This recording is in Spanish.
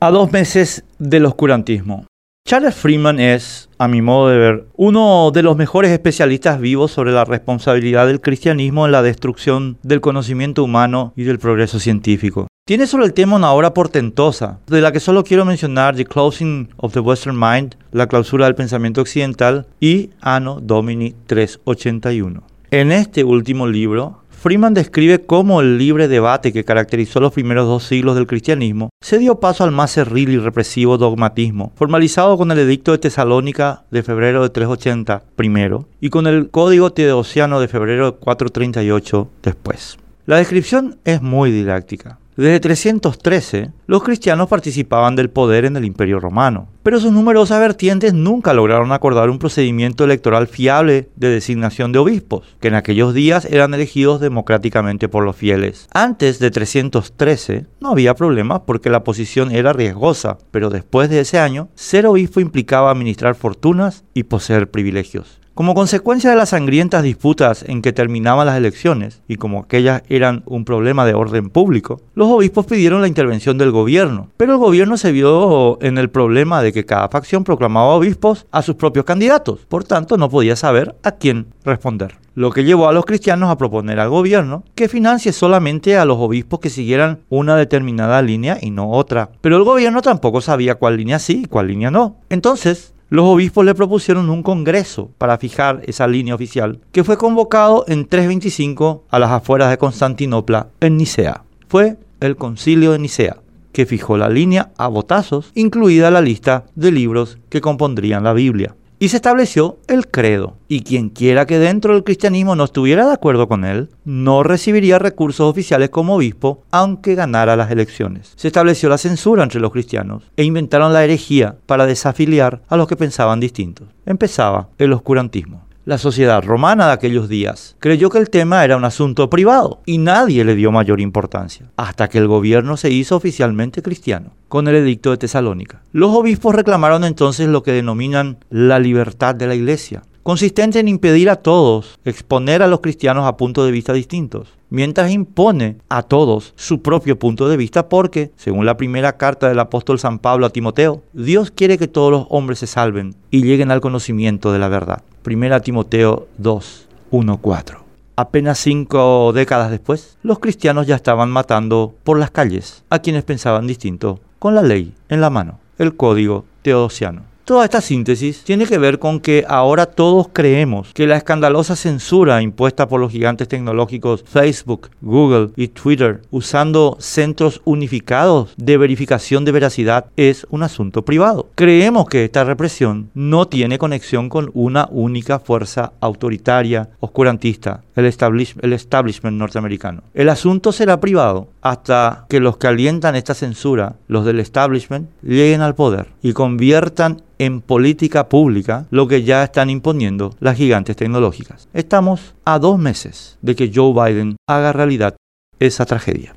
A dos meses del oscurantismo. Charles Freeman es, a mi modo de ver, uno de los mejores especialistas vivos sobre la responsabilidad del cristianismo en la destrucción del conocimiento humano y del progreso científico. Tiene sobre el tema una obra portentosa, de la que solo quiero mencionar The Closing of the Western Mind, la clausura del pensamiento occidental, y Anno Domini 381. En este último libro, Freeman describe cómo el libre debate que caracterizó los primeros dos siglos del cristianismo se dio paso al más cerril y represivo dogmatismo, formalizado con el Edicto de Tesalónica de febrero de 380 primero y con el Código Teodosiano de febrero de 438 después. La descripción es muy didáctica. Desde 313, los cristianos participaban del poder en el Imperio Romano, pero sus numerosas vertientes nunca lograron acordar un procedimiento electoral fiable de designación de obispos, que en aquellos días eran elegidos democráticamente por los fieles. Antes de 313 no había problemas porque la posición era riesgosa, pero después de ese año, ser obispo implicaba administrar fortunas y poseer privilegios. Como consecuencia de las sangrientas disputas en que terminaban las elecciones, y como aquellas eran un problema de orden público, los obispos pidieron la intervención del gobierno, pero el gobierno se vio en el problema de que cada facción proclamaba obispos a sus propios candidatos, por tanto no podía saber a quién responder lo que llevó a los cristianos a proponer al gobierno que financie solamente a los obispos que siguieran una determinada línea y no otra. Pero el gobierno tampoco sabía cuál línea sí y cuál línea no. Entonces, los obispos le propusieron un congreso para fijar esa línea oficial, que fue convocado en 325 a las afueras de Constantinopla, en Nicea. Fue el concilio de Nicea, que fijó la línea a botazos, incluida la lista de libros que compondrían la Biblia y se estableció el credo. Y quien quiera que dentro del cristianismo no estuviera de acuerdo con él, no recibiría recursos oficiales como obispo, aunque ganara las elecciones. Se estableció la censura entre los cristianos e inventaron la herejía para desafiliar a los que pensaban distintos. Empezaba el oscurantismo. La sociedad romana de aquellos días creyó que el tema era un asunto privado y nadie le dio mayor importancia, hasta que el gobierno se hizo oficialmente cristiano, con el edicto de Tesalónica. Los obispos reclamaron entonces lo que denominan la libertad de la iglesia, consistente en impedir a todos exponer a los cristianos a puntos de vista distintos, mientras impone a todos su propio punto de vista porque, según la primera carta del apóstol San Pablo a Timoteo, Dios quiere que todos los hombres se salven y lleguen al conocimiento de la verdad. Primera Timoteo 2, 1, 4. Apenas cinco décadas después, los cristianos ya estaban matando por las calles a quienes pensaban distinto, con la ley en la mano, el código teodosiano. Toda esta síntesis tiene que ver con que ahora todos creemos que la escandalosa censura impuesta por los gigantes tecnológicos Facebook, Google y Twitter usando centros unificados de verificación de veracidad es un asunto privado. Creemos que esta represión no tiene conexión con una única fuerza autoritaria, oscurantista, el, el establishment norteamericano. El asunto será privado hasta que los que alientan esta censura, los del establishment, lleguen al poder y conviertan en política pública lo que ya están imponiendo las gigantes tecnológicas. Estamos a dos meses de que Joe Biden haga realidad esa tragedia.